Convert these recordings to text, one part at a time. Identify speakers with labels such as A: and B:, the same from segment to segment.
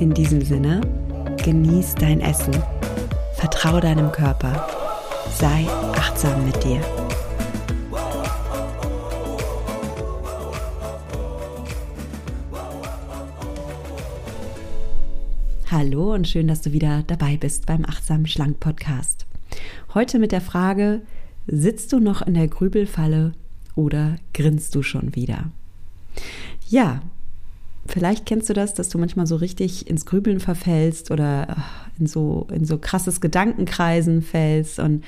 A: In diesem Sinne, genieß dein Essen, vertraue deinem Körper, sei achtsam mit dir. Hallo und schön, dass du wieder dabei bist beim Achtsam Schlank Podcast. Heute mit der Frage, Sitzt du noch in der Grübelfalle oder grinst du schon wieder? Ja, vielleicht kennst du das, dass du manchmal so richtig ins Grübeln verfällst oder in so, in so krasses Gedankenkreisen fällst und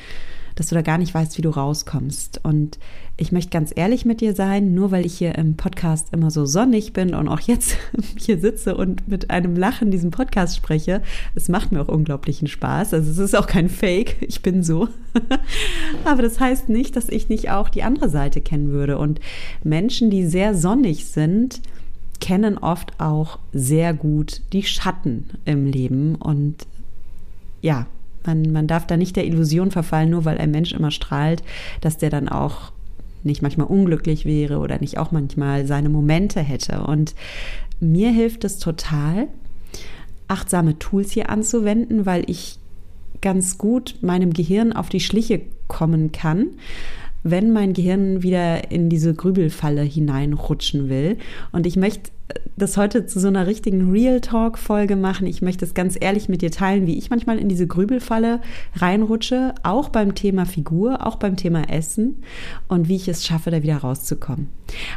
A: dass du da gar nicht weißt, wie du rauskommst. Und ich möchte ganz ehrlich mit dir sein, nur weil ich hier im Podcast immer so sonnig bin und auch jetzt hier sitze und mit einem Lachen diesen Podcast spreche, es macht mir auch unglaublichen Spaß. Also es ist auch kein Fake, ich bin so. Aber das heißt nicht, dass ich nicht auch die andere Seite kennen würde. Und Menschen, die sehr sonnig sind, kennen oft auch sehr gut die Schatten im Leben und ja, man, man darf da nicht der Illusion verfallen, nur weil ein Mensch immer strahlt, dass der dann auch nicht manchmal unglücklich wäre oder nicht auch manchmal seine Momente hätte. Und mir hilft es total, achtsame Tools hier anzuwenden, weil ich ganz gut meinem Gehirn auf die Schliche kommen kann, wenn mein Gehirn wieder in diese Grübelfalle hineinrutschen will. Und ich möchte das heute zu so einer richtigen Real Talk Folge machen. Ich möchte es ganz ehrlich mit dir teilen, wie ich manchmal in diese Grübelfalle reinrutsche, auch beim Thema Figur, auch beim Thema Essen und wie ich es schaffe, da wieder rauszukommen.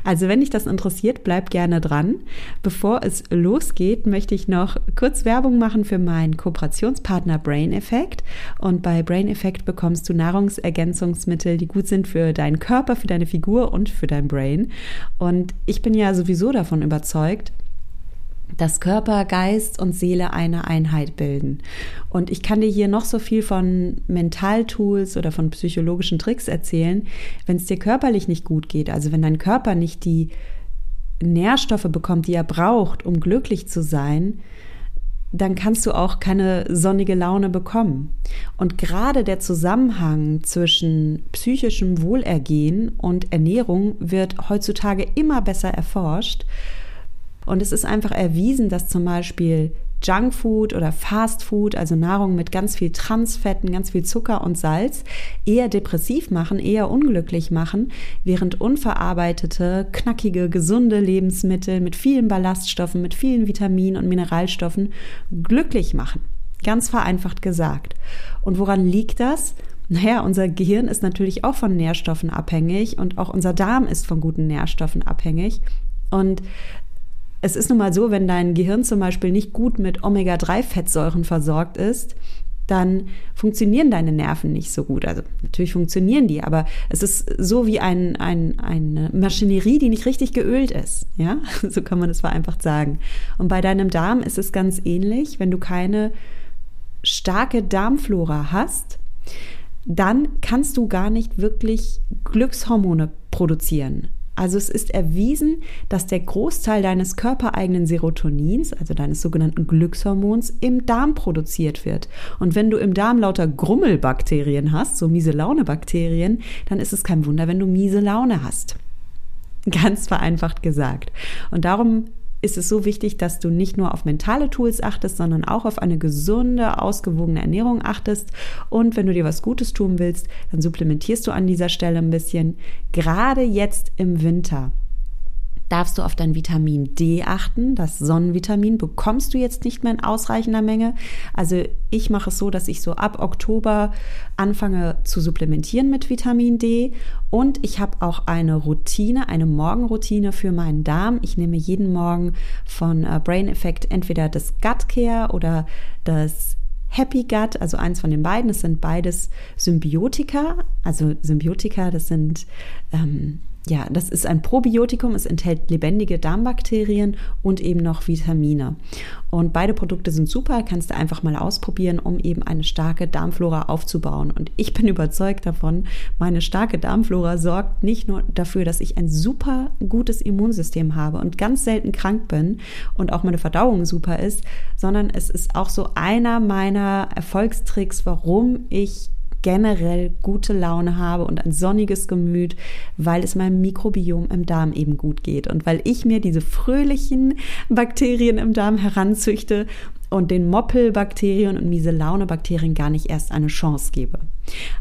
A: Also, wenn dich das interessiert, bleib gerne dran. Bevor es losgeht, möchte ich noch kurz Werbung machen für meinen Kooperationspartner Brain Effect. Und bei Brain Effect bekommst du Nahrungsergänzungsmittel, die gut sind für deinen Körper, für deine Figur und für dein Brain. Und ich bin ja sowieso davon überzeugt, überzeugt, dass Körper, Geist und Seele eine Einheit bilden. Und ich kann dir hier noch so viel von Mentaltools oder von psychologischen Tricks erzählen. Wenn es dir körperlich nicht gut geht, also wenn dein Körper nicht die Nährstoffe bekommt, die er braucht, um glücklich zu sein, dann kannst du auch keine sonnige Laune bekommen. Und gerade der Zusammenhang zwischen psychischem Wohlergehen und Ernährung wird heutzutage immer besser erforscht. Und es ist einfach erwiesen, dass zum Beispiel Junkfood oder Fastfood, also Nahrung mit ganz viel Transfetten, ganz viel Zucker und Salz, eher depressiv machen, eher unglücklich machen, während unverarbeitete, knackige, gesunde Lebensmittel mit vielen Ballaststoffen, mit vielen Vitaminen und Mineralstoffen glücklich machen. Ganz vereinfacht gesagt. Und woran liegt das? Naja, unser Gehirn ist natürlich auch von Nährstoffen abhängig und auch unser Darm ist von guten Nährstoffen abhängig. Und es ist nun mal so, wenn dein Gehirn zum Beispiel nicht gut mit Omega-3-Fettsäuren versorgt ist, dann funktionieren deine Nerven nicht so gut. Also natürlich funktionieren die, aber es ist so wie ein, ein, eine Maschinerie, die nicht richtig geölt ist. Ja, so kann man es vereinfacht sagen. Und bei deinem Darm ist es ganz ähnlich. Wenn du keine starke Darmflora hast, dann kannst du gar nicht wirklich Glückshormone produzieren. Also es ist erwiesen, dass der Großteil deines körpereigenen Serotonins, also deines sogenannten Glückshormons, im Darm produziert wird. Und wenn du im Darm lauter Grummelbakterien hast, so miese Laune-Bakterien, dann ist es kein Wunder, wenn du miese Laune hast. Ganz vereinfacht gesagt. Und darum ist es so wichtig, dass du nicht nur auf mentale Tools achtest, sondern auch auf eine gesunde, ausgewogene Ernährung achtest. Und wenn du dir was Gutes tun willst, dann supplementierst du an dieser Stelle ein bisschen. Gerade jetzt im Winter darfst du auf dein Vitamin D achten. Das Sonnenvitamin bekommst du jetzt nicht mehr in ausreichender Menge. Also ich mache es so, dass ich so ab Oktober anfange zu supplementieren mit Vitamin D. Und ich habe auch eine Routine, eine Morgenroutine für meinen Darm. Ich nehme jeden Morgen von äh, Brain Effect entweder das Gut Care oder das Happy Gut, also eins von den beiden. Das sind beides Symbiotika. Also Symbiotika, das sind ähm, ja, das ist ein Probiotikum. Es enthält lebendige Darmbakterien und eben noch Vitamine. Und beide Produkte sind super, kannst du einfach mal ausprobieren, um eben eine starke Darmflora aufzubauen. Und ich bin überzeugt davon, meine starke Darmflora sorgt nicht nur dafür, dass ich ein super gutes Immunsystem habe und ganz selten krank bin und auch meine Verdauung super ist, sondern es ist auch so einer meiner Erfolgstricks, warum ich generell gute Laune habe und ein sonniges Gemüt, weil es meinem Mikrobiom im Darm eben gut geht und weil ich mir diese fröhlichen Bakterien im Darm heranzüchte und den Moppelbakterien und miese Laune Bakterien gar nicht erst eine Chance gebe.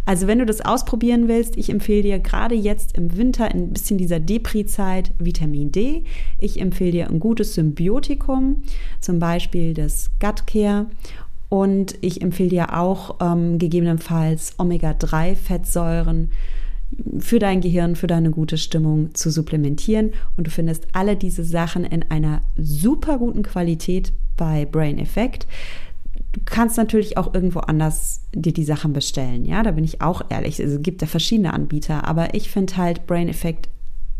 A: Also wenn du das ausprobieren willst, ich empfehle dir gerade jetzt im Winter ein bisschen dieser Depri-Zeit Vitamin D. Ich empfehle dir ein gutes Symbiotikum, zum Beispiel das Gut Care und ich empfehle dir auch ähm, gegebenenfalls Omega-3-Fettsäuren für dein Gehirn, für deine gute Stimmung zu supplementieren. Und du findest alle diese Sachen in einer super guten Qualität bei Brain Effect. Du kannst natürlich auch irgendwo anders dir die Sachen bestellen. Ja, da bin ich auch ehrlich. Also, es gibt ja verschiedene Anbieter, aber ich finde halt Brain Effect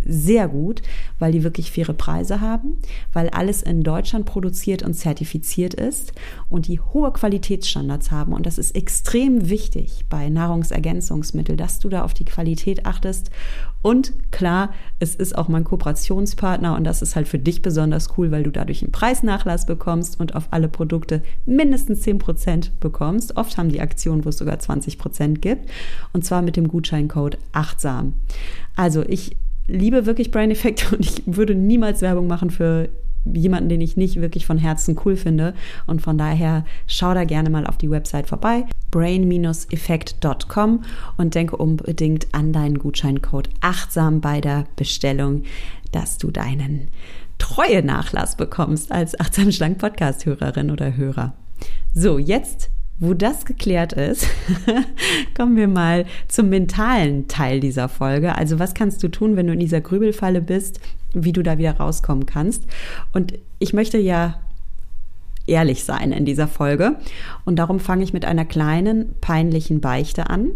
A: sehr gut, weil die wirklich faire Preise haben, weil alles in Deutschland produziert und zertifiziert ist und die hohe Qualitätsstandards haben. Und das ist extrem wichtig bei Nahrungsergänzungsmitteln, dass du da auf die Qualität achtest. Und klar, es ist auch mein Kooperationspartner und das ist halt für dich besonders cool, weil du dadurch einen Preisnachlass bekommst und auf alle Produkte mindestens 10% bekommst. Oft haben die Aktionen, wo es sogar 20% gibt. Und zwar mit dem Gutscheincode achtsam. Also ich liebe wirklich Brain Effect und ich würde niemals Werbung machen für jemanden, den ich nicht wirklich von Herzen cool finde. Und von daher schau da gerne mal auf die Website vorbei, brain-effekt.com und denke unbedingt an deinen Gutscheincode achtsam bei der Bestellung, dass du deinen treue Nachlass bekommst als achtsam schlank Podcast Hörerin oder Hörer. So, jetzt wo das geklärt ist, kommen wir mal zum mentalen Teil dieser Folge. Also was kannst du tun, wenn du in dieser Grübelfalle bist, wie du da wieder rauskommen kannst? Und ich möchte ja ehrlich sein in dieser Folge. Und darum fange ich mit einer kleinen, peinlichen Beichte an.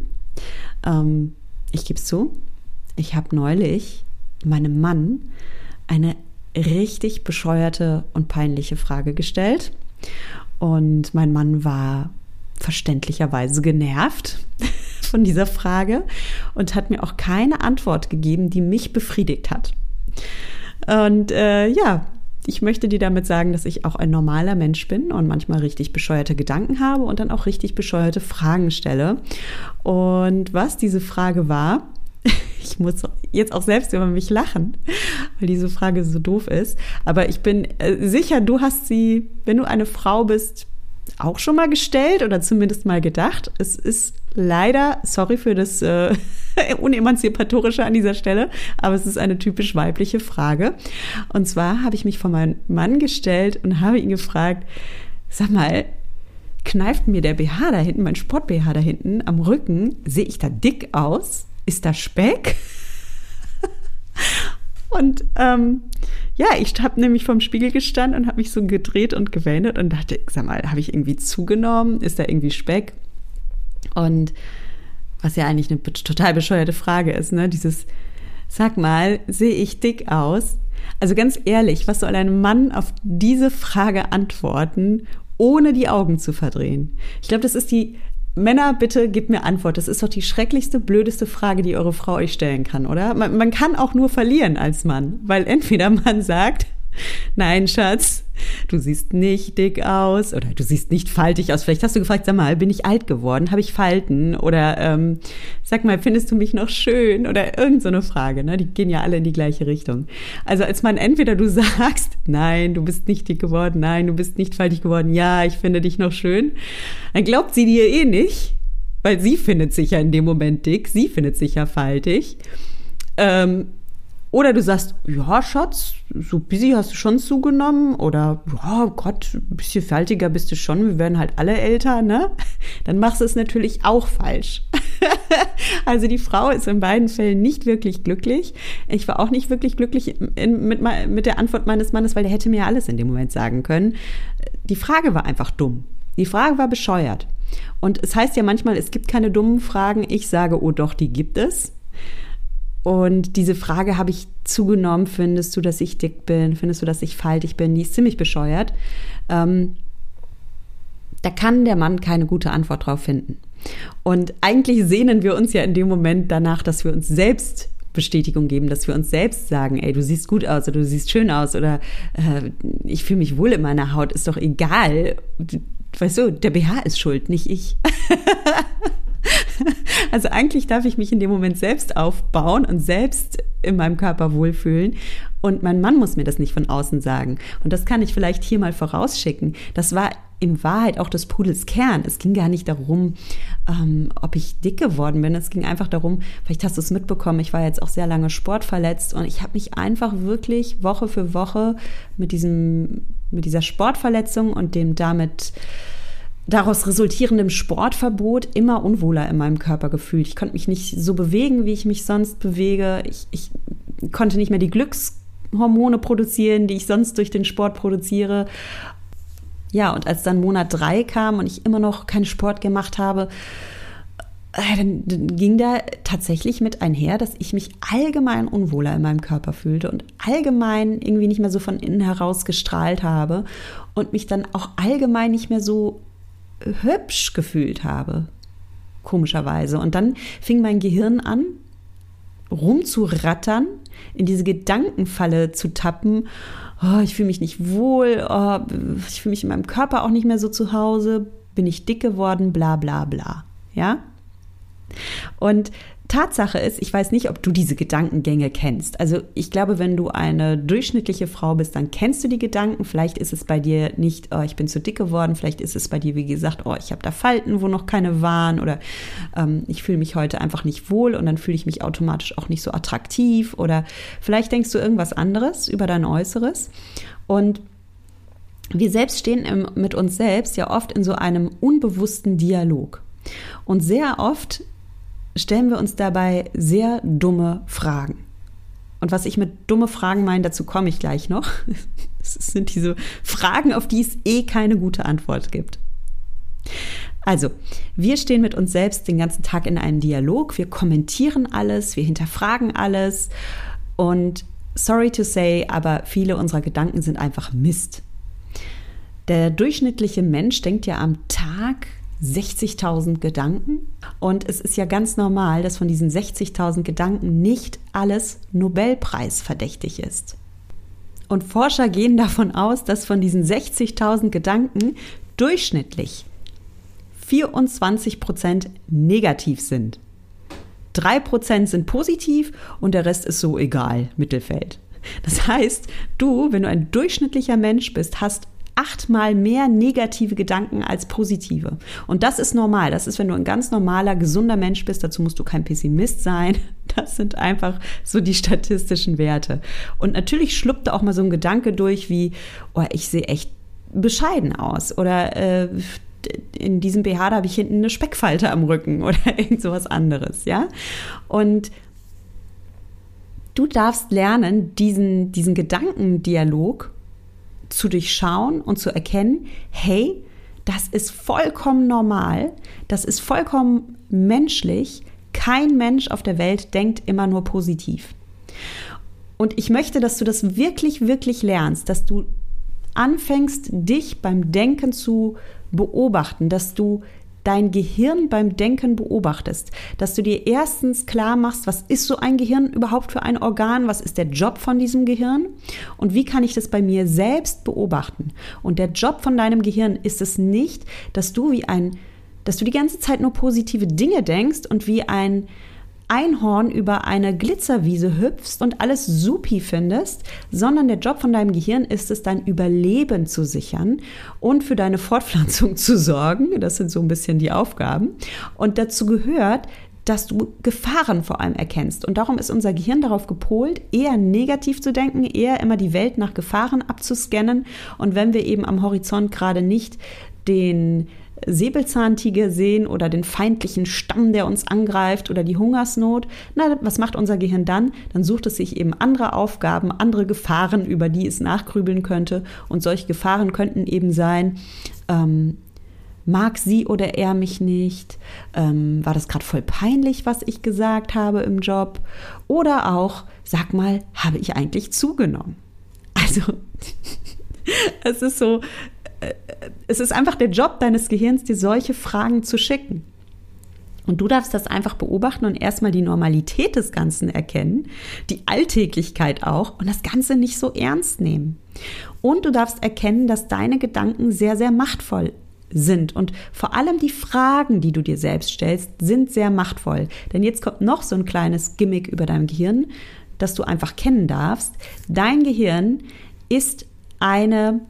A: Ähm, ich gebe es zu, ich habe neulich meinem Mann eine richtig bescheuerte und peinliche Frage gestellt. Und mein Mann war verständlicherweise genervt von dieser Frage und hat mir auch keine Antwort gegeben, die mich befriedigt hat. Und äh, ja, ich möchte dir damit sagen, dass ich auch ein normaler Mensch bin und manchmal richtig bescheuerte Gedanken habe und dann auch richtig bescheuerte Fragen stelle. Und was diese Frage war, ich muss jetzt auch selbst über mich lachen, weil diese Frage so doof ist. Aber ich bin äh, sicher, du hast sie, wenn du eine Frau bist, auch schon mal gestellt oder zumindest mal gedacht. Es ist leider, sorry für das äh, Unemanzipatorische an dieser Stelle, aber es ist eine typisch weibliche Frage. Und zwar habe ich mich vor meinen Mann gestellt und habe ihn gefragt, sag mal, kneift mir der BH da hinten, mein Sport-BH da hinten am Rücken, sehe ich da dick aus? Ist da Speck? Und ähm, ja, ich habe nämlich vorm Spiegel gestanden und habe mich so gedreht und gewendet und dachte, sag mal, habe ich irgendwie zugenommen? Ist da irgendwie Speck? Und was ja eigentlich eine total bescheuerte Frage ist, ne? Dieses, sag mal, sehe ich dick aus? Also ganz ehrlich, was soll ein Mann auf diese Frage antworten, ohne die Augen zu verdrehen? Ich glaube, das ist die Männer, bitte gebt mir Antwort. Das ist doch die schrecklichste, blödeste Frage, die eure Frau euch stellen kann, oder? Man, man kann auch nur verlieren als Mann, weil entweder man sagt, Nein, Schatz, du siehst nicht dick aus oder du siehst nicht faltig aus. Vielleicht hast du gefragt, sag mal, bin ich alt geworden? Habe ich Falten? Oder ähm, sag mal, findest du mich noch schön? Oder irgend so eine Frage. Ne? Die gehen ja alle in die gleiche Richtung. Also als man entweder du sagst, nein, du bist nicht dick geworden, nein, du bist nicht faltig geworden, ja, ich finde dich noch schön, dann glaubt sie dir eh nicht, weil sie findet sich ja in dem Moment dick, sie findet sich ja faltig. Ähm, oder du sagst, ja, Schatz, so busy hast du schon zugenommen. Oder, ja, Gott, ein bisschen faltiger bist du schon. Wir werden halt alle älter, ne? Dann machst du es natürlich auch falsch. also die Frau ist in beiden Fällen nicht wirklich glücklich. Ich war auch nicht wirklich glücklich in, mit, mit der Antwort meines Mannes, weil der hätte mir alles in dem Moment sagen können. Die Frage war einfach dumm. Die Frage war bescheuert. Und es heißt ja manchmal, es gibt keine dummen Fragen. Ich sage, oh doch, die gibt es Und diese Frage habe ich zugenommen, findest du, dass ich dick bin? Findest du, dass ich faltig bin? Die ist ziemlich bescheuert. Ähm, da kann der Mann keine gute Antwort drauf finden. Und eigentlich sehnen wir uns ja in dem Moment danach, dass wir uns selbst Bestätigung geben, dass wir uns selbst sagen, ey, du siehst gut aus oder du siehst schön aus oder äh, ich fühle mich wohl in meiner Haut, ist doch egal. Weißt du, der BH ist schuld, nicht ich. Also eigentlich darf ich mich in dem Moment selbst aufbauen und selbst in meinem Körper wohlfühlen. Und mein Mann muss mir das nicht von außen sagen. Und das kann ich vielleicht hier mal vorausschicken. Das war in Wahrheit auch des Pudels Kern. Es ging gar nicht darum, ähm, ob ich dick geworden bin. Es ging einfach darum, vielleicht hast du es mitbekommen, ich war jetzt auch sehr lange sportverletzt und ich habe mich einfach wirklich Woche für Woche mit diesem, mit dieser Sportverletzung und dem damit daraus resultierendem Sportverbot immer unwohler in meinem Körper gefühlt. Ich konnte mich nicht so bewegen, wie ich mich sonst bewege. Ich, ich konnte nicht mehr die Glückshormone produzieren, die ich sonst durch den Sport produziere. Ja, und als dann Monat drei kam und ich immer noch keinen Sport gemacht habe, äh, dann, dann ging da tatsächlich mit einher, dass ich mich allgemein unwohler in meinem Körper fühlte und allgemein irgendwie nicht mehr so von innen heraus gestrahlt habe und mich dann auch allgemein nicht mehr so hübsch gefühlt habe. Komischerweise. Und dann fing mein Gehirn an, rumzurattern, in diese Gedankenfalle zu tappen. Oh, ich fühle mich nicht wohl, oh, ich fühle mich in meinem Körper auch nicht mehr so zu Hause, bin ich dick geworden, bla bla bla. Ja? Und Tatsache ist, ich weiß nicht, ob du diese Gedankengänge kennst. Also ich glaube, wenn du eine durchschnittliche Frau bist, dann kennst du die Gedanken. Vielleicht ist es bei dir nicht, oh, ich bin zu dick geworden. Vielleicht ist es bei dir, wie gesagt, oh, ich habe da Falten, wo noch keine waren. Oder ähm, ich fühle mich heute einfach nicht wohl und dann fühle ich mich automatisch auch nicht so attraktiv. Oder vielleicht denkst du irgendwas anderes über dein Äußeres. Und wir selbst stehen im, mit uns selbst ja oft in so einem unbewussten Dialog. Und sehr oft stellen wir uns dabei sehr dumme Fragen. Und was ich mit dumme Fragen meine, dazu komme ich gleich noch. Es sind diese Fragen, auf die es eh keine gute Antwort gibt. Also, wir stehen mit uns selbst den ganzen Tag in einem Dialog, wir kommentieren alles, wir hinterfragen alles und sorry to say, aber viele unserer Gedanken sind einfach Mist. Der durchschnittliche Mensch denkt ja am Tag 60.000 Gedanken. Und es ist ja ganz normal, dass von diesen 60.000 Gedanken nicht alles Nobelpreis verdächtig ist. Und Forscher gehen davon aus, dass von diesen 60.000 Gedanken durchschnittlich 24 Prozent negativ sind. 3 Prozent sind positiv und der Rest ist so egal, Mittelfeld. Das heißt, du, wenn du ein durchschnittlicher Mensch bist, hast achtmal mehr negative Gedanken als positive. Und das ist normal. Das ist, wenn du ein ganz normaler, gesunder Mensch bist. Dazu musst du kein Pessimist sein. Das sind einfach so die statistischen Werte. Und natürlich schluppt da auch mal so ein Gedanke durch wie, oh, ich sehe echt bescheiden aus. Oder äh, in diesem BH da habe ich hinten eine Speckfalte am Rücken oder irgend sowas anderes, ja. Und du darfst lernen, diesen, diesen Gedankendialog zu durchschauen und zu erkennen, hey, das ist vollkommen normal, das ist vollkommen menschlich. Kein Mensch auf der Welt denkt immer nur positiv. Und ich möchte, dass du das wirklich, wirklich lernst, dass du anfängst, dich beim Denken zu beobachten, dass du dein Gehirn beim Denken beobachtest, dass du dir erstens klar machst, was ist so ein Gehirn überhaupt für ein Organ, was ist der Job von diesem Gehirn und wie kann ich das bei mir selbst beobachten. Und der Job von deinem Gehirn ist es nicht, dass du wie ein, dass du die ganze Zeit nur positive Dinge denkst und wie ein Einhorn über eine Glitzerwiese hüpfst und alles supi findest, sondern der Job von deinem Gehirn ist es, dein Überleben zu sichern und für deine Fortpflanzung zu sorgen. Das sind so ein bisschen die Aufgaben. Und dazu gehört, dass du Gefahren vor allem erkennst. Und darum ist unser Gehirn darauf gepolt, eher negativ zu denken, eher immer die Welt nach Gefahren abzuscannen. Und wenn wir eben am Horizont gerade nicht den Säbelzahntiger sehen oder den feindlichen Stamm, der uns angreift oder die Hungersnot, na, was macht unser Gehirn dann? Dann sucht es sich eben andere Aufgaben, andere Gefahren, über die es nachgrübeln könnte. Und solche Gefahren könnten eben sein, ähm, mag sie oder er mich nicht? Ähm, war das gerade voll peinlich, was ich gesagt habe im Job? Oder auch, sag mal, habe ich eigentlich zugenommen? Also, es ist so, es ist einfach der Job deines Gehirns, dir solche Fragen zu schicken. Und du darfst das einfach beobachten und erstmal die Normalität des Ganzen erkennen, die Alltäglichkeit auch und das Ganze nicht so ernst nehmen. Und du darfst erkennen, dass deine Gedanken sehr, sehr machtvoll sind. Und vor allem die Fragen, die du dir selbst stellst, sind sehr machtvoll. Denn jetzt kommt noch so ein kleines Gimmick über dein Gehirn, das du einfach kennen darfst. Dein Gehirn ist eine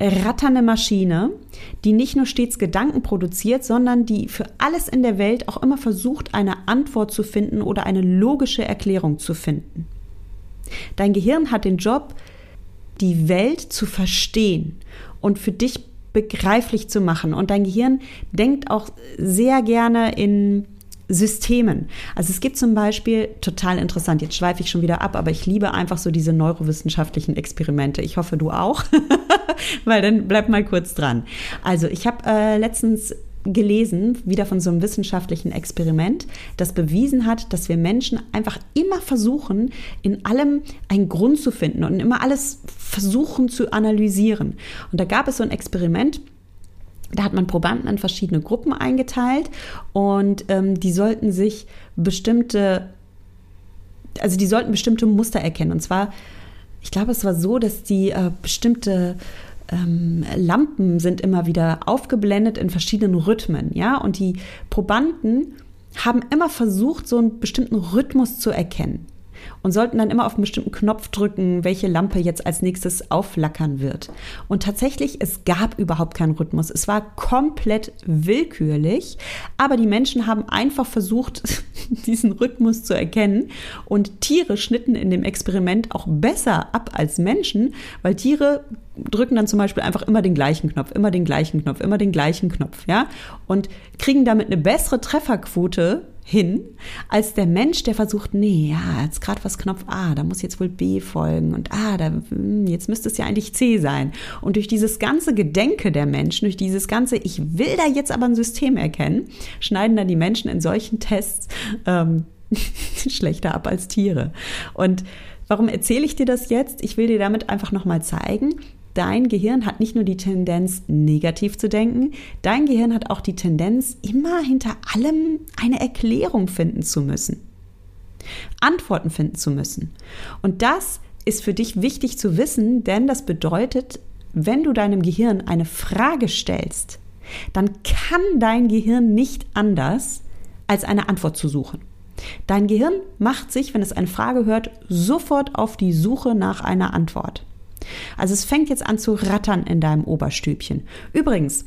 A: ratternde Maschine, die nicht nur stets Gedanken produziert, sondern die für alles in der Welt auch immer versucht, eine Antwort zu finden oder eine logische Erklärung zu finden. Dein Gehirn hat den Job, die Welt zu verstehen und für dich begreiflich zu machen. Und dein Gehirn denkt auch sehr gerne in Systemen. Also es gibt zum Beispiel, total interessant, jetzt schweife ich schon wieder ab, aber ich liebe einfach so diese neurowissenschaftlichen Experimente. Ich hoffe, du auch, weil dann bleib mal kurz dran. Also ich habe äh, letztens gelesen, wieder von so einem wissenschaftlichen Experiment, das bewiesen hat, dass wir Menschen einfach immer versuchen, in allem einen Grund zu finden und immer alles versuchen zu analysieren. Und da gab es so ein Experiment, da hat man Probanden in verschiedene Gruppen eingeteilt und ähm, die sollten sich bestimmte, also die sollten bestimmte Muster erkennen. Und zwar, ich glaube, es war so, dass die äh, bestimmte ähm, Lampen sind immer wieder aufgeblendet in verschiedenen Rhythmen, ja, und die Probanden haben immer versucht, so einen bestimmten Rhythmus zu erkennen und sollten dann immer auf einen bestimmten Knopf drücken, welche Lampe jetzt als nächstes aufflackern wird. Und tatsächlich, es gab überhaupt keinen Rhythmus. Es war komplett willkürlich, aber die Menschen haben einfach versucht, diesen Rhythmus zu erkennen. Und Tiere schnitten in dem Experiment auch besser ab als Menschen, weil Tiere drücken dann zum Beispiel einfach immer den gleichen Knopf, immer den gleichen Knopf, immer den gleichen Knopf, ja, und kriegen damit eine bessere Trefferquote hin, als der Mensch, der versucht, nee, ja, jetzt gerade was Knopf A, da muss jetzt wohl B folgen und ah, da, hm, jetzt müsste es ja eigentlich C sein. Und durch dieses ganze Gedenke der Menschen, durch dieses ganze, ich will da jetzt aber ein System erkennen, schneiden dann die Menschen in solchen Tests ähm, schlechter ab als Tiere. Und warum erzähle ich dir das jetzt? Ich will dir damit einfach nochmal zeigen, dein Gehirn hat nicht nur die Tendenz, negativ zu denken, dein Gehirn hat auch die Tendenz, immer hinter allem eine Erklärung finden zu müssen. Antworten finden zu müssen. Und das ist für dich wichtig zu wissen, denn das bedeutet, wenn du deinem Gehirn eine Frage stellst, dann kann dein Gehirn nicht anders, als eine Antwort zu suchen. Dein Gehirn macht sich, wenn es eine Frage hört, sofort auf die Suche nach einer Antwort. Also es fängt jetzt an zu rattern in deinem Oberstübchen. Übrigens,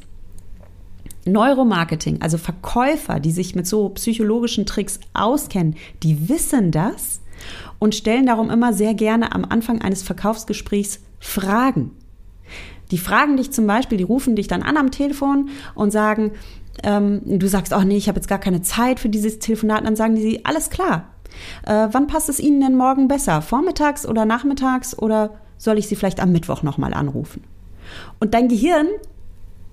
A: Neuromarketing, also Verkäufer, die sich mit so psychologischen Tricks auskennen, die wissen das und stellen darum immer sehr gerne am Anfang eines Verkaufsgesprächs Fragen. Die fragen dich zum Beispiel, die rufen dich dann an am Telefon und sagen, ähm, du sagst, oh nee, ich habe jetzt gar keine Zeit für dieses Telefonat, dann sagen die, alles klar. Äh, wann passt es Ihnen denn morgen besser? Vormittags oder nachmittags oder soll ich sie vielleicht am Mittwoch nochmal anrufen? Und dein Gehirn,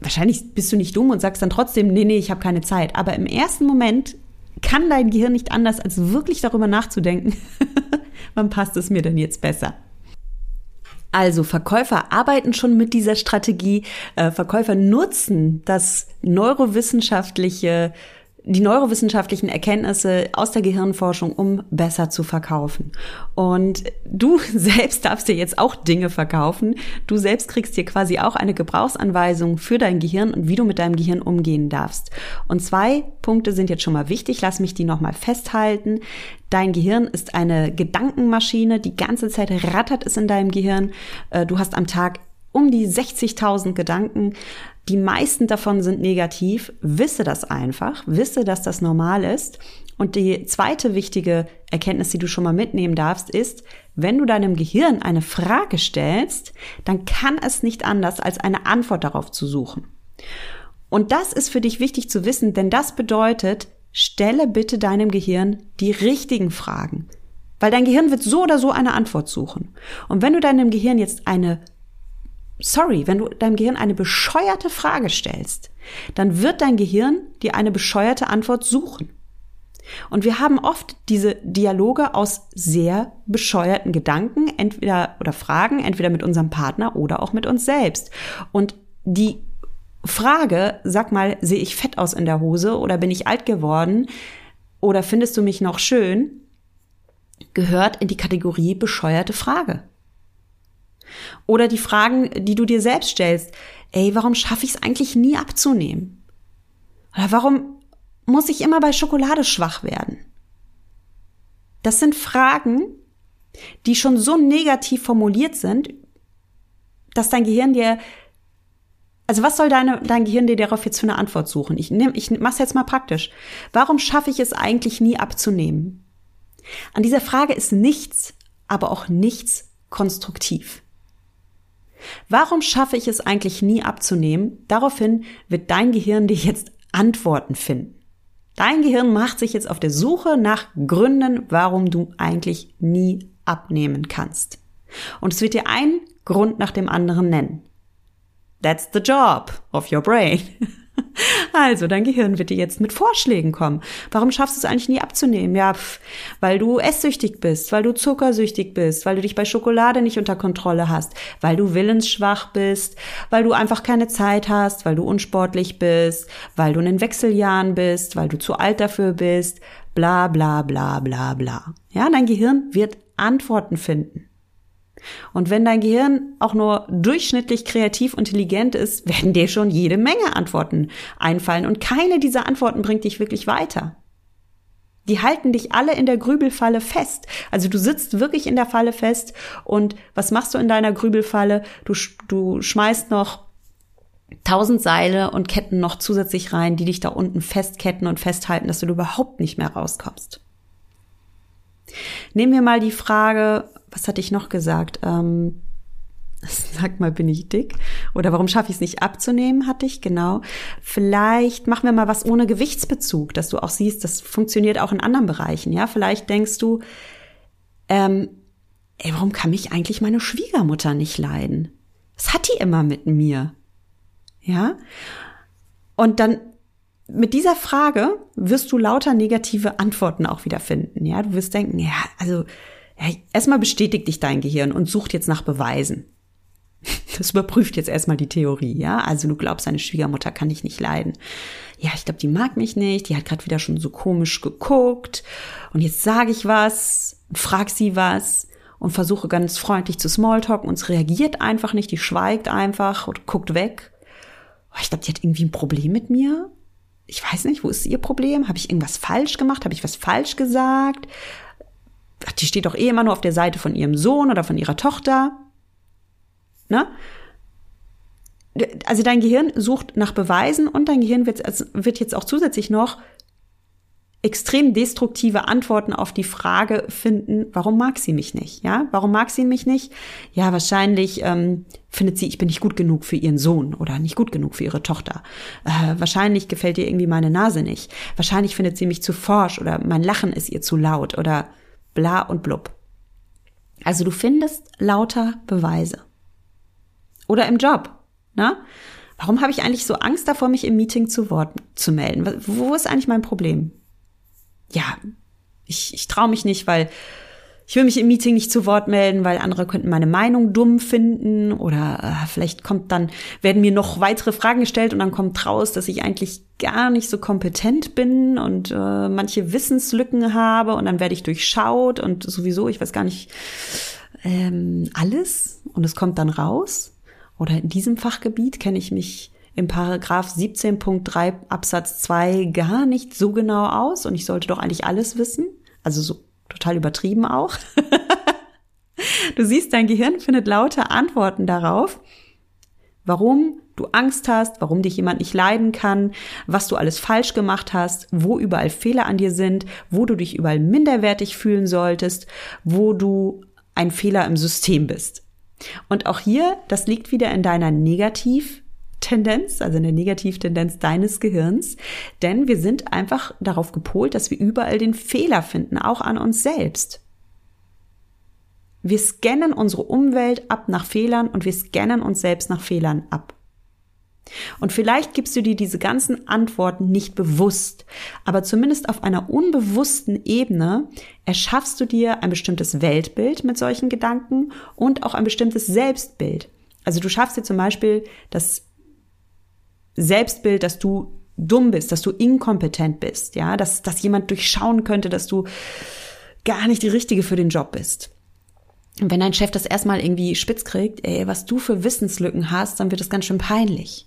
A: wahrscheinlich bist du nicht dumm und sagst dann trotzdem, nee, nee, ich habe keine Zeit. Aber im ersten Moment kann dein Gehirn nicht anders, als wirklich darüber nachzudenken, wann passt es mir denn jetzt besser? Also Verkäufer arbeiten schon mit dieser Strategie. Äh, Verkäufer nutzen das neurowissenschaftliche die neurowissenschaftlichen Erkenntnisse aus der Gehirnforschung, um besser zu verkaufen. Und du selbst darfst dir jetzt auch Dinge verkaufen. Du selbst kriegst dir quasi auch eine Gebrauchsanweisung für dein Gehirn und wie du mit deinem Gehirn umgehen darfst. Und zwei Punkte sind jetzt schon mal wichtig. Lass mich die nochmal festhalten. Dein Gehirn ist eine Gedankenmaschine. Die ganze Zeit rattert es in deinem Gehirn. Äh, du hast am Tag um die 60.000 Gedanken. Die meisten davon sind negativ. Wisse das einfach. Wisse, dass das normal ist. Und die zweite wichtige Erkenntnis, die du schon mal mitnehmen darfst, ist, wenn du deinem Gehirn eine Frage stellst, dann kann es nicht anders, als eine Antwort darauf zu suchen. Und das ist für dich wichtig zu wissen, denn das bedeutet, stelle bitte deinem Gehirn die richtigen Fragen. Weil dein Gehirn wird so oder so eine Antwort suchen. Und wenn du deinem Gehirn jetzt eine sorry, wenn du deinem Gehirn eine bescheuerte Frage stellst, dann wird dein Gehirn dir eine bescheuerte Antwort suchen. Und wir haben oft diese Dialoge aus sehr bescheuerten Gedanken, entweder oder Fragen, entweder mit unserem Partner oder auch mit uns selbst. Und die Frage, sag mal, sehe ich fett aus in der Hose oder bin ich alt geworden oder findest du mich noch schön, gehört in die Kategorie bescheuerte Frage. Oder die Fragen, die du dir selbst stellst, ey, warum schaffe ich es eigentlich nie abzunehmen? Oder warum muss ich immer bei Schokolade schwach werden? Das sind Fragen, die schon so negativ formuliert sind, dass dein Gehirn dir also was soll deine, dein Gehirn dir darauf jetzt für eine Antwort suchen? Ich nehme, ich mach's jetzt mal praktisch. Warum schaffe ich es eigentlich nie abzunehmen? An dieser Frage ist nichts, aber auch nichts konstruktiv. Warum schaffe ich es eigentlich nie abzunehmen? Daraufhin wird dein Gehirn dir jetzt Antworten finden. Dein Gehirn macht sich jetzt auf der Suche nach Gründen, warum du eigentlich nie abnehmen kannst. Und es wird dir einen Grund nach dem anderen nennen. That's the job of your brain. Also, dein Gehirn wird dir jetzt mit Vorschlägen kommen. Warum schaffst du es eigentlich nie abzunehmen? Ja, pff, weil du esssüchtig bist, weil du zuckersüchtig bist, weil du dich bei Schokolade nicht unter Kontrolle hast, weil du willensschwach bist, weil du einfach keine Zeit hast, weil du unsportlich bist, weil du in den Wechseljahren bist, weil du zu alt dafür bist, bla bla bla bla bla. Ja, dein Gehirn wird Antworten finden. Und wenn dein Gehirn auch nur durchschnittlich kreativ intelligent ist, werden dir schon jede Menge Antworten einfallen und keine dieser Antworten bringt dich wirklich weiter. Die halten dich alle in der Grübelfalle fest. Also du sitzt wirklich in der Falle fest und was machst du in deiner Grübelfalle? Du, du schmeißt noch tausend Seile und Ketten noch zusätzlich rein, die dich da unten festketten und festhalten, dass du überhaupt nicht mehr rauskommst. Nehmen wir mal die Frage, was hatte ich noch gesagt? Ähm, sag mal, bin ich dick? Oder warum schaffe ich es nicht abzunehmen, hatte ich, genau. Vielleicht machen wir mal was ohne Gewichtsbezug, dass du auch siehst, das funktioniert auch in anderen Bereichen, ja. Vielleicht denkst du, ähm, ey, warum kann mich eigentlich meine Schwiegermutter nicht leiden? Was hat die immer mit mir? Ja? Und dann mit dieser Frage wirst du lauter negative Antworten auch wieder finden, ja. Du wirst denken, ja, also, ja, erstmal bestätigt dich dein Gehirn und sucht jetzt nach Beweisen. Das überprüft jetzt erstmal die Theorie, ja. Also du glaubst, deine Schwiegermutter kann dich nicht leiden. Ja, ich glaube, die mag mich nicht. Die hat gerade wieder schon so komisch geguckt. Und jetzt sage ich was, frag sie was und versuche ganz freundlich zu Smalltalken und es reagiert einfach nicht. Die schweigt einfach und guckt weg. Oh, ich glaube, die hat irgendwie ein Problem mit mir. Ich weiß nicht, wo ist ihr Problem? Habe ich irgendwas falsch gemacht? Habe ich was falsch gesagt? Die steht doch eh immer nur auf der Seite von ihrem Sohn oder von ihrer Tochter. Ne? Also dein Gehirn sucht nach Beweisen und dein Gehirn wird, wird jetzt auch zusätzlich noch extrem destruktive Antworten auf die Frage finden, warum mag sie mich nicht? Ja, warum mag sie mich nicht? Ja, wahrscheinlich ähm, findet sie, ich bin nicht gut genug für ihren Sohn oder nicht gut genug für ihre Tochter. Äh, wahrscheinlich gefällt ihr irgendwie meine Nase nicht. Wahrscheinlich findet sie mich zu forsch oder mein Lachen ist ihr zu laut oder bla und blub. Also du findest lauter Beweise. Oder im Job, ne? Warum habe ich eigentlich so Angst davor, mich im Meeting zu Wort zu melden? Wo ist eigentlich mein Problem? Ja, ich, ich traue mich nicht, weil ich will mich im Meeting nicht zu Wort melden, weil andere könnten meine Meinung dumm finden oder äh, vielleicht kommt dann, werden mir noch weitere Fragen gestellt und dann kommt raus, dass ich eigentlich gar nicht so kompetent bin und äh, manche Wissenslücken habe und dann werde ich durchschaut und sowieso, ich weiß gar nicht ähm, alles und es kommt dann raus. Oder in diesem Fachgebiet kenne ich mich im Paragraph 17.3 Absatz 2 gar nicht so genau aus und ich sollte doch eigentlich alles wissen. Also so total übertrieben auch. du siehst, dein Gehirn findet lauter Antworten darauf, warum du Angst hast, warum dich jemand nicht leiden kann, was du alles falsch gemacht hast, wo überall Fehler an dir sind, wo du dich überall minderwertig fühlen solltest, wo du ein Fehler im System bist. Und auch hier, das liegt wieder in deiner Negativ- Tendenz, also eine Negativtendenz deines Gehirns, denn wir sind einfach darauf gepolt, dass wir überall den Fehler finden, auch an uns selbst. Wir scannen unsere Umwelt ab nach Fehlern und wir scannen uns selbst nach Fehlern ab. Und vielleicht gibst du dir diese ganzen Antworten nicht bewusst, aber zumindest auf einer unbewussten Ebene erschaffst du dir ein bestimmtes Weltbild mit solchen Gedanken und auch ein bestimmtes Selbstbild. Also du schaffst dir zum Beispiel das Selbstbild, dass du dumm bist, dass du inkompetent bist, ja, dass, dass jemand durchschauen könnte, dass du gar nicht die Richtige für den Job bist. Und wenn dein Chef das erstmal irgendwie spitz kriegt, ey, was du für Wissenslücken hast, dann wird es ganz schön peinlich.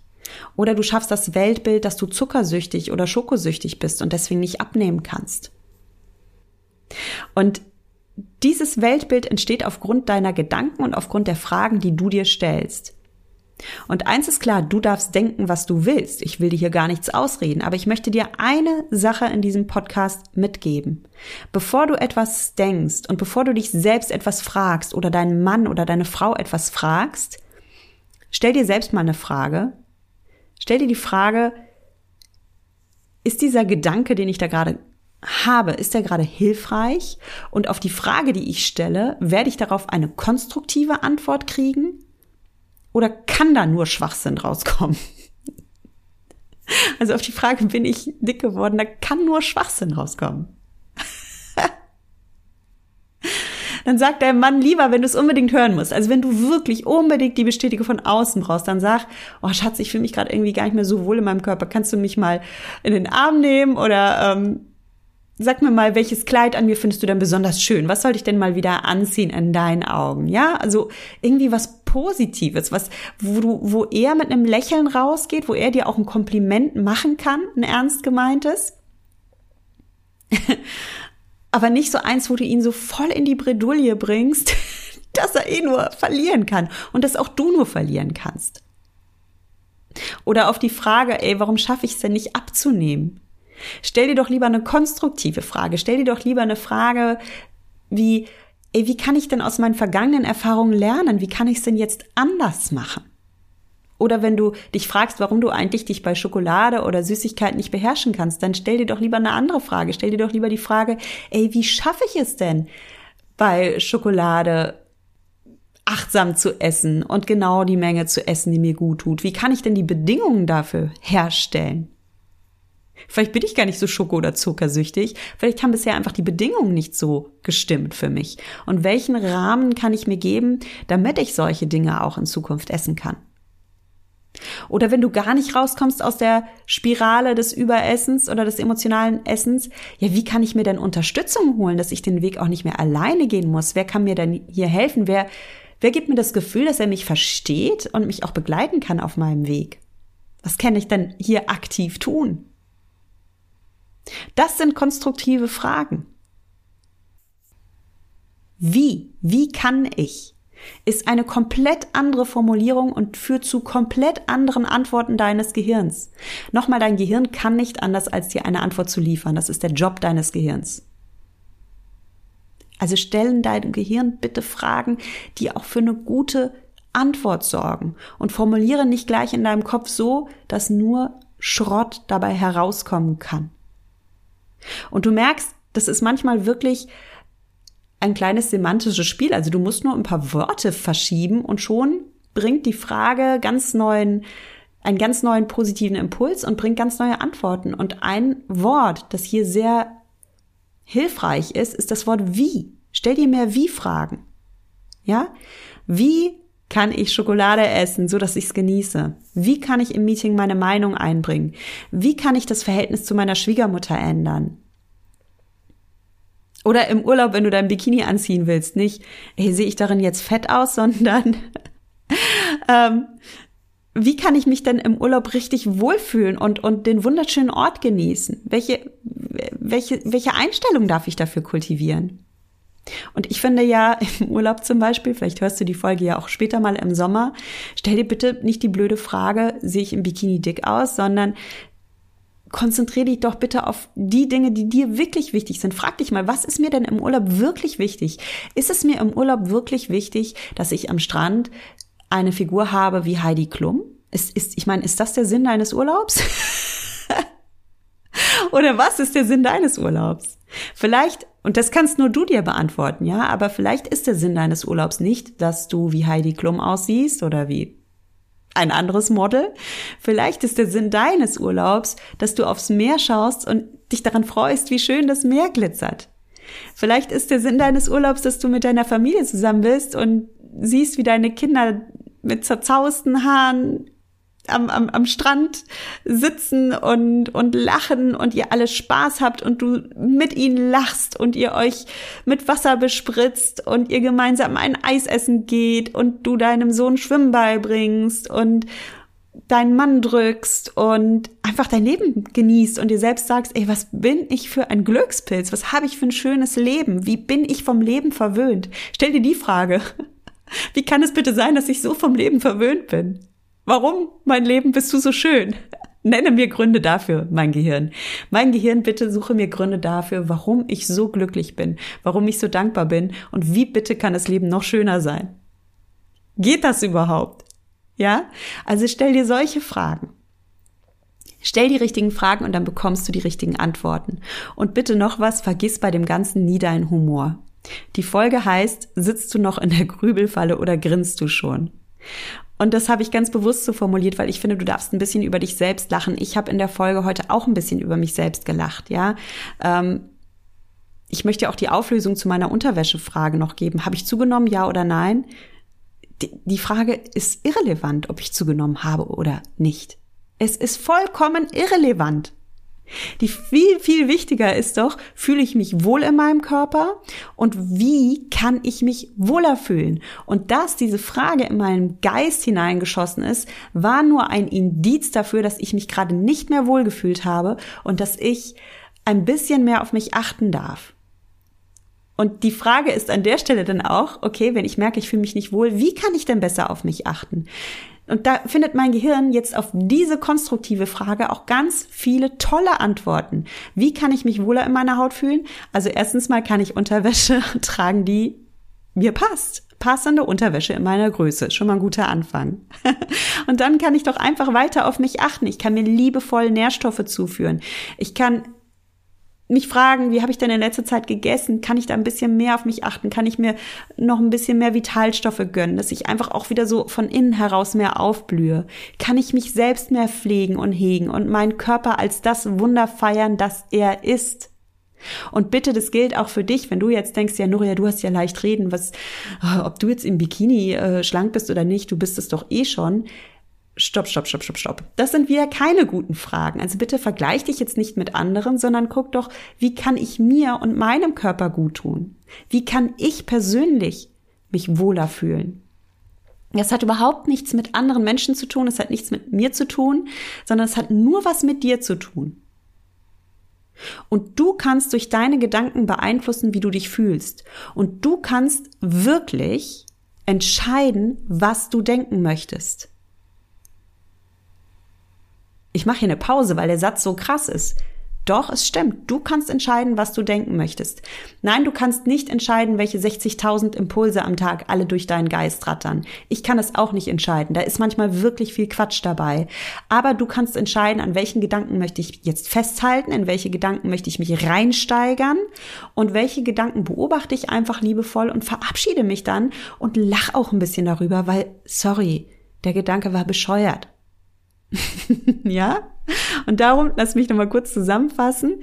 A: Oder du schaffst das Weltbild, dass du zuckersüchtig oder schokosüchtig bist und deswegen nicht abnehmen kannst. Und dieses Weltbild entsteht aufgrund deiner Gedanken und aufgrund der Fragen, die du dir stellst. Und eins ist klar, du darfst denken, was du willst. Ich will dir hier gar nichts ausreden, aber ich möchte dir eine Sache in diesem Podcast mitgeben. Bevor du etwas denkst und bevor du dich selbst etwas fragst oder deinen Mann oder deine Frau etwas fragst, stell dir selbst mal eine Frage. Stell dir die Frage, ist dieser Gedanke, den ich da gerade habe, ist der gerade hilfreich? Und auf die Frage, die ich stelle, werde ich darauf eine konstruktive Antwort kriegen? Oder kann da nur Schwachsinn rauskommen? Also auf die Frage, bin ich dick geworden, da kann nur Schwachsinn rauskommen. dann sagt der Mann lieber, wenn du es unbedingt hören musst. Also wenn du wirklich unbedingt die Bestätigung von außen brauchst, dann sag, oh Schatz, ich fühle mich gerade irgendwie gar nicht mehr so wohl in meinem Körper. Kannst du mich mal in den Arm nehmen oder ähm, sag mir mal, welches Kleid an mir findest du denn besonders schön? Was sollte ich denn mal wieder anziehen in deinen Augen? Ja, also irgendwie was Positives, was, wo du, wo er mit einem Lächeln rausgeht, wo er dir auch ein Kompliment machen kann, ein ernst gemeintes. Aber nicht so eins, wo du ihn so voll in die Bredouille bringst, dass er eh nur verlieren kann und dass auch du nur verlieren kannst. Oder auf die Frage, ey, warum schaffe ich es denn nicht abzunehmen? Stell dir doch lieber eine konstruktive Frage. Stell dir doch lieber eine Frage wie, ey, wie kann ich denn aus meinen vergangenen Erfahrungen lernen? Wie kann ich es denn jetzt anders machen? Oder wenn du dich fragst, warum du eigentlich dich bei Schokolade oder Süßigkeiten nicht beherrschen kannst, dann stell dir doch lieber eine andere Frage. Stell dir doch lieber die Frage, ey, wie schaffe ich es denn bei Schokolade achtsam zu essen und genau die Menge zu essen, die mir gut tut? Wie kann ich denn die Bedingungen dafür herstellen? Vielleicht bin ich gar nicht so schoko- oder zuckersüchtig. Vielleicht haben bisher einfach die Bedingungen nicht so gestimmt für mich. Und welchen Rahmen kann ich mir geben, damit ich solche Dinge auch in Zukunft essen kann? Oder wenn du gar nicht rauskommst aus der Spirale des Überessens oder des emotionalen Essens, ja, wie kann ich mir denn Unterstützung holen, dass ich den Weg auch nicht mehr alleine gehen muss? Wer kann mir denn hier helfen? Wer, wer gibt mir das Gefühl, dass er mich versteht und mich auch begleiten kann auf meinem Weg? Was kann ich denn hier aktiv tun? Das sind konstruktive Fragen. Wie? Wie kann ich? Ist eine komplett andere Formulierung und führt zu komplett anderen Antworten deines Gehirns. Nochmal, dein Gehirn kann nicht anders, als dir eine Antwort zu liefern. Das ist der Job deines Gehirns. Also stellen deinem Gehirn bitte Fragen, die auch für eine gute Antwort sorgen und formuliere nicht gleich in deinem Kopf so, dass nur Schrott dabei herauskommen kann. Und du merkst, das ist manchmal wirklich ein kleines semantisches Spiel. Also du musst nur ein paar Worte verschieben und schon bringt die Frage ganz neuen, einen ganz neuen positiven Impuls und bringt ganz neue Antworten. Und ein Wort, das hier sehr hilfreich ist, ist das Wort wie. Stell dir mehr wie-Fragen. Ja? Wie kann ich Schokolade essen, so dass ich es genieße? Wie kann ich im Meeting meine Meinung einbringen? Wie kann ich das Verhältnis zu meiner Schwiegermutter ändern? Oder im Urlaub, wenn du dein Bikini anziehen willst, nicht, hey, sehe ich darin jetzt fett aus, sondern ähm, wie kann ich mich denn im Urlaub richtig wohlfühlen und, und den wunderschönen Ort genießen? Welche, welche, welche Einstellung darf ich dafür kultivieren? Und ich finde ja im Urlaub zum Beispiel, vielleicht hörst du die Folge ja auch später mal im Sommer, stell dir bitte nicht die blöde Frage, sehe ich im Bikini dick aus, sondern konzentriere dich doch bitte auf die Dinge, die dir wirklich wichtig sind. Frag dich mal, was ist mir denn im Urlaub wirklich wichtig? Ist es mir im Urlaub wirklich wichtig, dass ich am Strand eine Figur habe wie Heidi Klum? Ist, ist, ich meine, ist das der Sinn deines Urlaubs? Oder was ist der Sinn deines Urlaubs? Vielleicht, und das kannst nur du dir beantworten, ja, aber vielleicht ist der Sinn deines Urlaubs nicht, dass du wie Heidi Klum aussiehst oder wie ein anderes Model. Vielleicht ist der Sinn deines Urlaubs, dass du aufs Meer schaust und dich daran freust, wie schön das Meer glitzert. Vielleicht ist der Sinn deines Urlaubs, dass du mit deiner Familie zusammen bist und siehst, wie deine Kinder mit zerzausten Haaren am, am, am Strand sitzen und, und lachen und ihr alle Spaß habt und du mit ihnen lachst und ihr euch mit Wasser bespritzt und ihr gemeinsam ein Eis essen geht und du deinem Sohn Schwimmen beibringst und deinen Mann drückst und einfach dein Leben genießt und dir selbst sagst, ey, was bin ich für ein Glückspilz? Was habe ich für ein schönes Leben? Wie bin ich vom Leben verwöhnt? Stell dir die Frage. Wie kann es bitte sein, dass ich so vom Leben verwöhnt bin? Warum, mein Leben, bist du so schön? Nenne mir Gründe dafür, mein Gehirn. Mein Gehirn, bitte suche mir Gründe dafür, warum ich so glücklich bin, warum ich so dankbar bin und wie bitte kann das Leben noch schöner sein? Geht das überhaupt? Ja? Also stell dir solche Fragen. Stell die richtigen Fragen und dann bekommst du die richtigen Antworten. Und bitte noch was, vergiss bei dem Ganzen nie deinen Humor. Die Folge heißt, sitzt du noch in der Grübelfalle oder grinst du schon? Und das habe ich ganz bewusst so formuliert, weil ich finde, du darfst ein bisschen über dich selbst lachen. Ich habe in der Folge heute auch ein bisschen über mich selbst gelacht, ja. Ähm, ich möchte auch die Auflösung zu meiner Unterwäschefrage noch geben. Habe ich zugenommen, ja oder nein? Die, die Frage ist irrelevant, ob ich zugenommen habe oder nicht. Es ist vollkommen irrelevant. Die viel, viel wichtiger ist doch, fühle ich mich wohl in meinem Körper und wie kann ich mich wohler fühlen? Und dass diese Frage in meinen Geist hineingeschossen ist, war nur ein Indiz dafür, dass ich mich gerade nicht mehr wohlgefühlt habe und dass ich ein bisschen mehr auf mich achten darf. Und die Frage ist an der Stelle dann auch, okay, wenn ich merke, ich fühle mich nicht wohl, wie kann ich denn besser auf mich achten? Und da findet mein Gehirn jetzt auf diese konstruktive Frage auch ganz viele tolle Antworten. Wie kann ich mich wohler in meiner Haut fühlen? Also erstens mal kann ich Unterwäsche tragen, die mir passt. Passende Unterwäsche in meiner Größe. Schon mal ein guter Anfang. Und dann kann ich doch einfach weiter auf mich achten. Ich kann mir liebevoll Nährstoffe zuführen. Ich kann mich fragen, wie habe ich denn in letzter Zeit gegessen? Kann ich da ein bisschen mehr auf mich achten? Kann ich mir noch ein bisschen mehr Vitalstoffe gönnen, dass ich einfach auch wieder so von innen heraus mehr aufblühe? Kann ich mich selbst mehr pflegen und hegen und meinen Körper als das Wunder feiern, das er ist? Und bitte, das gilt auch für dich, wenn du jetzt denkst, ja, Nuria, du hast ja leicht reden, was, ob du jetzt im Bikini äh, schlank bist oder nicht, du bist es doch eh schon. Stopp, stopp, stopp, stopp, stopp. Das sind wieder keine guten Fragen. Also bitte vergleich dich jetzt nicht mit anderen, sondern guck doch, wie kann ich mir und meinem Körper gut tun? Wie kann ich persönlich mich wohler fühlen? Das hat überhaupt nichts mit anderen Menschen zu tun, es hat nichts mit mir zu tun, sondern es hat nur was mit dir zu tun. Und du kannst durch deine Gedanken beeinflussen, wie du dich fühlst. Und du kannst wirklich entscheiden, was du denken möchtest. Ich mache hier eine Pause, weil der Satz so krass ist. Doch, es stimmt. Du kannst entscheiden, was du denken möchtest. Nein, du kannst nicht entscheiden, welche 60.000 Impulse am Tag alle durch deinen Geist rattern. Ich kann es auch nicht entscheiden. Da ist manchmal wirklich viel Quatsch dabei. Aber du kannst entscheiden, an welchen Gedanken möchte ich jetzt festhalten, in welche Gedanken möchte ich mich reinsteigern und welche Gedanken beobachte ich einfach liebevoll und verabschiede mich dann und lach auch ein bisschen darüber, weil, sorry, der Gedanke war bescheuert. ja? Und darum, lass mich nochmal kurz zusammenfassen.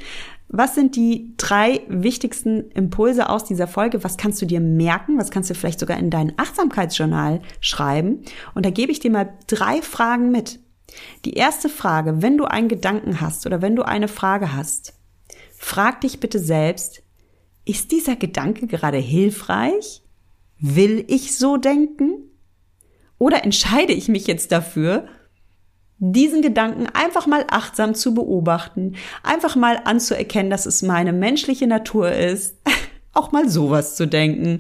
A: Was sind die drei wichtigsten Impulse aus dieser Folge? Was kannst du dir merken? Was kannst du vielleicht sogar in dein Achtsamkeitsjournal schreiben? Und da gebe ich dir mal drei Fragen mit. Die erste Frage, wenn du einen Gedanken hast oder wenn du eine Frage hast, frag dich bitte selbst, ist dieser Gedanke gerade hilfreich? Will ich so denken? Oder entscheide ich mich jetzt dafür, diesen Gedanken einfach mal achtsam zu beobachten, einfach mal anzuerkennen, dass es meine menschliche Natur ist, auch mal sowas zu denken.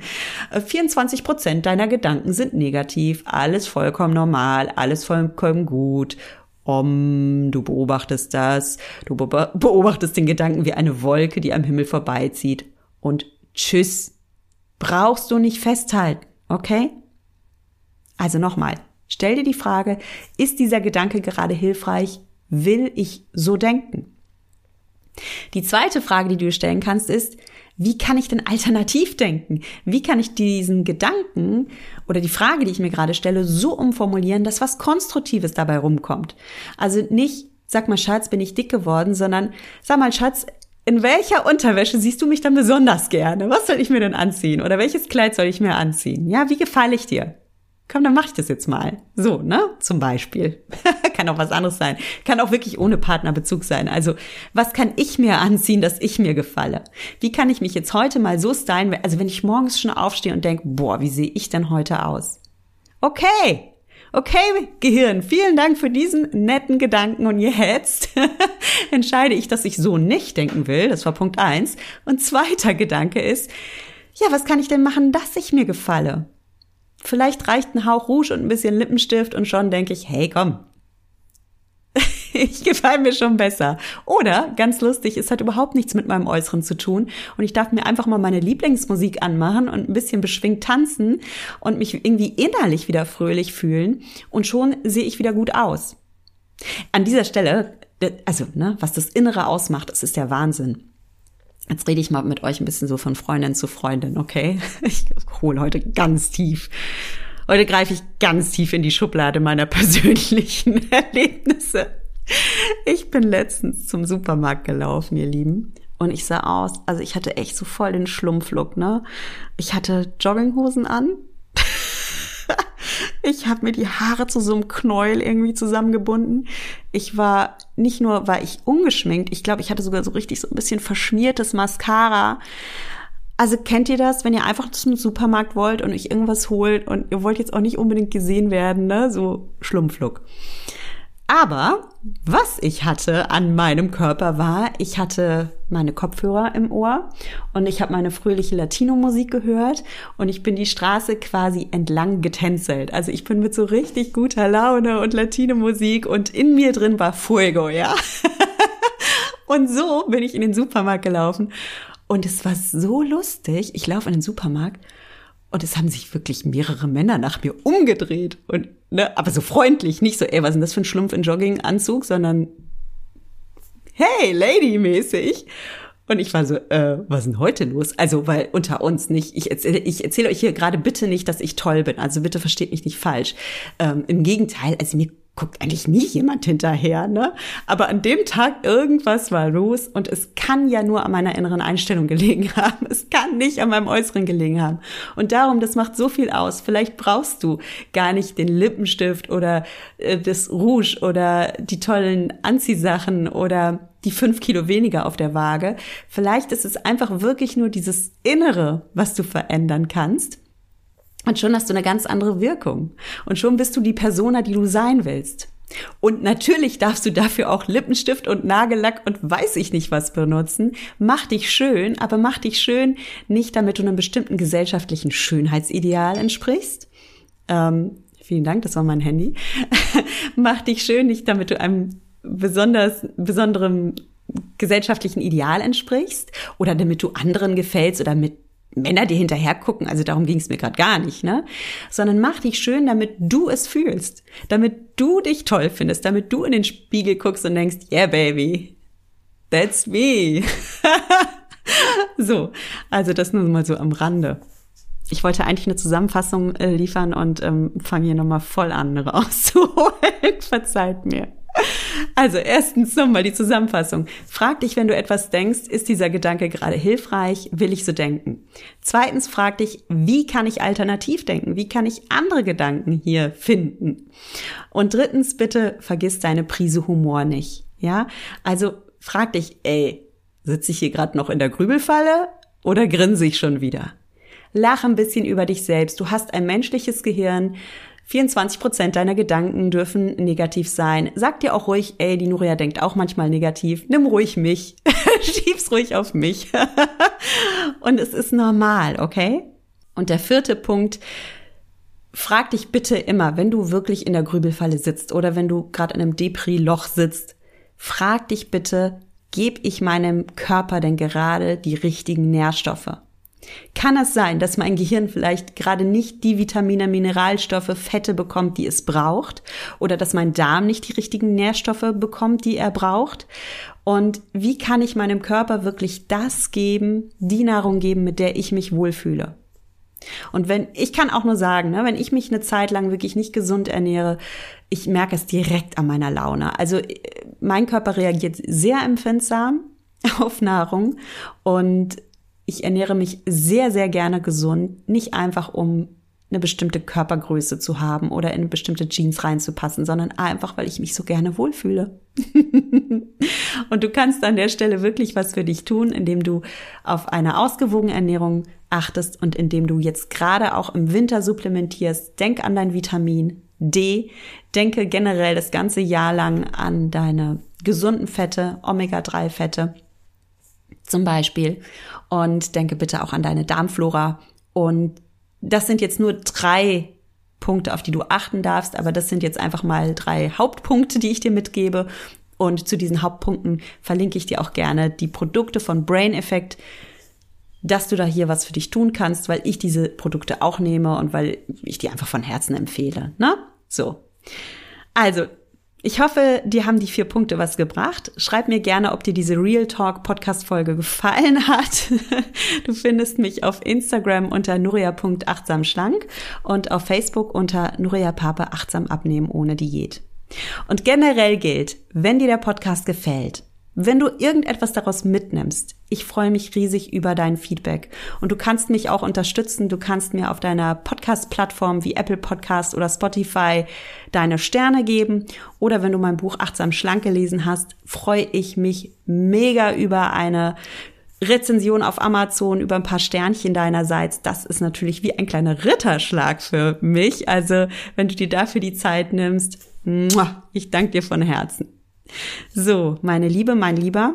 A: 24 Prozent deiner Gedanken sind negativ, alles vollkommen normal, alles vollkommen gut. Om, du beobachtest das, du beobachtest den Gedanken wie eine Wolke, die am Himmel vorbeizieht. Und tschüss. Brauchst du nicht festhalten, okay? Also nochmal, Stell dir die Frage, ist dieser Gedanke gerade hilfreich? Will ich so denken? Die zweite Frage, die du stellen kannst, ist, wie kann ich denn alternativ denken? Wie kann ich diesen Gedanken oder die Frage, die ich mir gerade stelle, so umformulieren, dass was Konstruktives dabei rumkommt? Also nicht, sag mal, Schatz, bin ich dick geworden, sondern sag mal, Schatz, in welcher Unterwäsche siehst du mich dann besonders gerne? Was soll ich mir denn anziehen? Oder welches Kleid soll ich mir anziehen? Ja, wie gefalle ich dir? Komm, dann mach ich das jetzt mal. So, ne? Zum Beispiel. kann auch was anderes sein. Kann auch wirklich ohne Partnerbezug sein. Also, was kann ich mir anziehen, dass ich mir gefalle? Wie kann ich mich jetzt heute mal so stylen? Also, wenn ich morgens schon aufstehe und denke, boah, wie sehe ich denn heute aus? Okay. Okay, Gehirn, vielen Dank für diesen netten Gedanken und jetzt entscheide ich, dass ich so nicht denken will. Das war Punkt eins. Und zweiter Gedanke ist, ja, was kann ich denn machen, dass ich mir gefalle? Vielleicht reicht ein Hauch Rouge und ein bisschen Lippenstift und schon denke ich, hey, komm. ich gefalle mir schon besser. Oder, ganz lustig, es hat überhaupt nichts mit meinem Äußeren zu tun und ich darf mir einfach mal meine Lieblingsmusik anmachen und ein bisschen beschwingt tanzen und mich irgendwie innerlich wieder fröhlich fühlen und schon sehe ich wieder gut aus. An dieser Stelle, also, ne, was das Innere ausmacht, das ist der Wahnsinn. Jetzt rede ich mal mit euch ein bisschen so von Freundin zu Freundin, okay? Ich hole heute ganz tief. Heute greife ich ganz tief in die Schublade meiner persönlichen Erlebnisse. Ich bin letztens zum Supermarkt gelaufen, ihr Lieben. Und ich sah aus, also ich hatte echt so voll den Schlumpflook, ne? Ich hatte Jogginghosen an, ich habe mir die Haare zu so einem Knäuel irgendwie zusammengebunden. Ich war, nicht nur war ich ungeschminkt, ich glaube, ich hatte sogar so richtig so ein bisschen verschmiertes Mascara. Also kennt ihr das, wenn ihr einfach zum Supermarkt wollt und euch irgendwas holt und ihr wollt jetzt auch nicht unbedingt gesehen werden, ne? So Schlumpflook. Aber was ich hatte an meinem Körper war, ich hatte meine Kopfhörer im Ohr und ich habe meine fröhliche Latino-Musik gehört und ich bin die Straße quasi entlang getänzelt. Also ich bin mit so richtig guter Laune und Latino-Musik und in mir drin war Fuego, ja. und so bin ich in den Supermarkt gelaufen und es war so lustig. Ich laufe in den Supermarkt und es haben sich wirklich mehrere Männer nach mir umgedreht und ne, aber so freundlich, nicht so, ey, was ist denn das für ein Schlumpf in Jogginganzug, sondern hey, Lady-mäßig. Und ich war so, äh, was ist denn heute los? Also, weil unter uns nicht, ich erzähle ich erzähle euch hier gerade bitte nicht, dass ich toll bin. Also bitte versteht mich nicht falsch. Ähm, Im Gegenteil, also mir guckt eigentlich nie jemand hinterher, ne? Aber an dem Tag irgendwas war los und es kann ja nur an meiner inneren Einstellung gelegen haben. Es kann nicht an meinem Äußeren gelegen haben. Und darum, das macht so viel aus. Vielleicht brauchst du gar nicht den Lippenstift oder äh, das Rouge oder die tollen Anziehsachen oder die fünf Kilo weniger auf der Waage. Vielleicht ist es einfach wirklich nur dieses Innere, was du verändern kannst. Und schon hast du eine ganz andere Wirkung. Und schon bist du die Persona, die du sein willst. Und natürlich darfst du dafür auch Lippenstift und Nagellack und weiß ich nicht was benutzen. Mach dich schön, aber mach dich schön nicht, damit du einem bestimmten gesellschaftlichen Schönheitsideal entsprichst. Ähm, vielen Dank, das war mein Handy. mach dich schön nicht, damit du einem besonders, besonderem gesellschaftlichen Ideal entsprichst oder damit du anderen gefällst oder mit Männer dir hinterher gucken, also darum ging es mir gerade gar nicht, ne? Sondern mach dich schön, damit du es fühlst, damit du dich toll findest, damit du in den Spiegel guckst und denkst, yeah, baby, that's me. so, also das nur mal so am Rande. Ich wollte eigentlich eine Zusammenfassung äh, liefern und ähm, fange hier nochmal voll an rauszuholen. Verzeiht mir. Also erstens nochmal die Zusammenfassung. Frag dich, wenn du etwas denkst, ist dieser Gedanke gerade hilfreich? Will ich so denken? Zweitens frag dich, wie kann ich alternativ denken? Wie kann ich andere Gedanken hier finden? Und drittens, bitte vergiss deine Prise Humor nicht. Ja, also frag dich, ey, sitze ich hier gerade noch in der Grübelfalle oder grinse ich schon wieder? Lach ein bisschen über dich selbst. Du hast ein menschliches Gehirn. 24 Prozent deiner Gedanken dürfen negativ sein. Sag dir auch ruhig, ey, die Nuria denkt auch manchmal negativ. Nimm ruhig mich. Schieb's ruhig auf mich. Und es ist normal, okay? Und der vierte Punkt, frag dich bitte immer, wenn du wirklich in der Grübelfalle sitzt oder wenn du gerade in einem Depri-Loch sitzt, frag dich bitte, gebe ich meinem Körper denn gerade die richtigen Nährstoffe? Kann es sein, dass mein Gehirn vielleicht gerade nicht die Vitamine, Mineralstoffe, Fette bekommt, die es braucht? Oder dass mein Darm nicht die richtigen Nährstoffe bekommt, die er braucht? Und wie kann ich meinem Körper wirklich das geben, die Nahrung geben, mit der ich mich wohlfühle? Und wenn, ich kann auch nur sagen, ne, wenn ich mich eine Zeit lang wirklich nicht gesund ernähre, ich merke es direkt an meiner Laune. Also äh, mein Körper reagiert sehr empfindsam auf Nahrung und ich ernähre mich sehr, sehr gerne gesund, nicht einfach um eine bestimmte Körpergröße zu haben oder in bestimmte Jeans reinzupassen, sondern einfach, weil ich mich so gerne wohlfühle. und du kannst an der Stelle wirklich was für dich tun, indem du auf eine ausgewogene Ernährung achtest und indem du jetzt gerade auch im Winter supplementierst. Denk an dein Vitamin D. Denke generell das ganze Jahr lang an deine gesunden Fette, Omega-3-Fette zum Beispiel. Und denke bitte auch an deine Darmflora. Und das sind jetzt nur drei Punkte, auf die du achten darfst, aber das sind jetzt einfach mal drei Hauptpunkte, die ich dir mitgebe. Und zu diesen Hauptpunkten verlinke ich dir auch gerne die Produkte von Brain Effect, dass du da hier was für dich tun kannst, weil ich diese Produkte auch nehme und weil ich die einfach von Herzen empfehle. Ne? So. Also, ich hoffe, dir haben die vier Punkte was gebracht. Schreib mir gerne, ob dir diese Real Talk Podcast Folge gefallen hat. Du findest mich auf Instagram unter nuria.achtsamschlank und auf Facebook unter Nuria Pape achtsam abnehmen ohne Diät. Und generell gilt, wenn dir der Podcast gefällt, wenn du irgendetwas daraus mitnimmst, ich freue mich riesig über dein Feedback. Und du kannst mich auch unterstützen. Du kannst mir auf deiner Podcast-Plattform wie Apple Podcast oder Spotify deine Sterne geben. Oder wenn du mein Buch Achtsam Schlank gelesen hast, freue ich mich mega über eine Rezension auf Amazon über ein paar Sternchen deinerseits, das ist natürlich wie ein kleiner Ritterschlag für mich. Also, wenn du dir dafür die Zeit nimmst, ich danke dir von Herzen. So, meine Liebe, mein Lieber,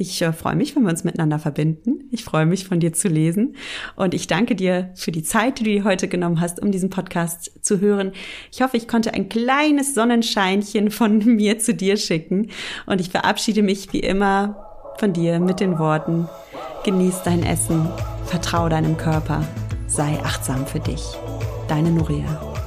A: ich äh, freue mich, wenn wir uns miteinander verbinden. Ich freue mich, von dir zu lesen. Und ich danke dir für die Zeit, die du dir heute genommen hast, um diesen Podcast zu hören. Ich hoffe, ich konnte ein kleines Sonnenscheinchen von mir zu dir schicken. Und ich verabschiede mich wie immer von dir mit den Worten, genieß dein Essen, vertrau deinem Körper, sei achtsam für dich. Deine Nuria.